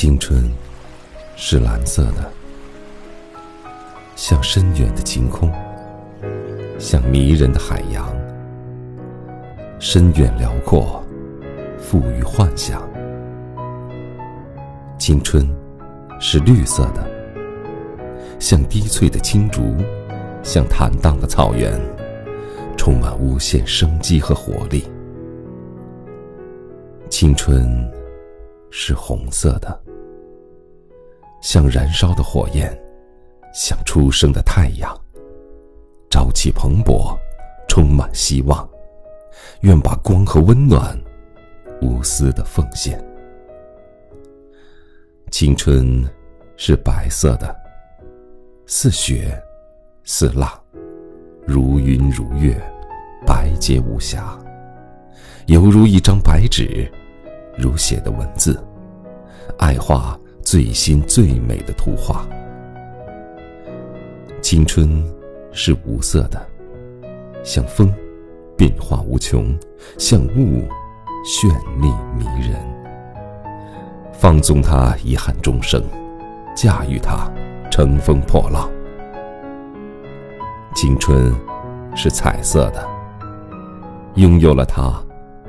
青春是蓝色的，像深远的晴空，像迷人的海洋，深远辽阔，富于幻想。青春是绿色的，像低翠的青竹，像坦荡的草原，充满无限生机和活力。青春。是红色的，像燃烧的火焰，像初升的太阳，朝气蓬勃，充满希望。愿把光和温暖无私的奉献。青春是白色的，似雪，似蜡，如云如月，白洁无瑕，犹如一张白纸。如写的文字，爱画最新最美的图画。青春是无色的，像风，变化无穷；像雾，绚丽迷人。放纵它，遗憾终生；驾驭它，乘风破浪。青春是彩色的，拥有了它，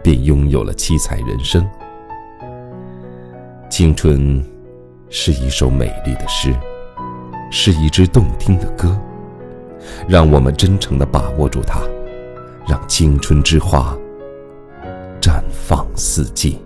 便拥有了七彩人生。青春是一首美丽的诗，是一支动听的歌。让我们真诚的把握住它，让青春之花绽放四季。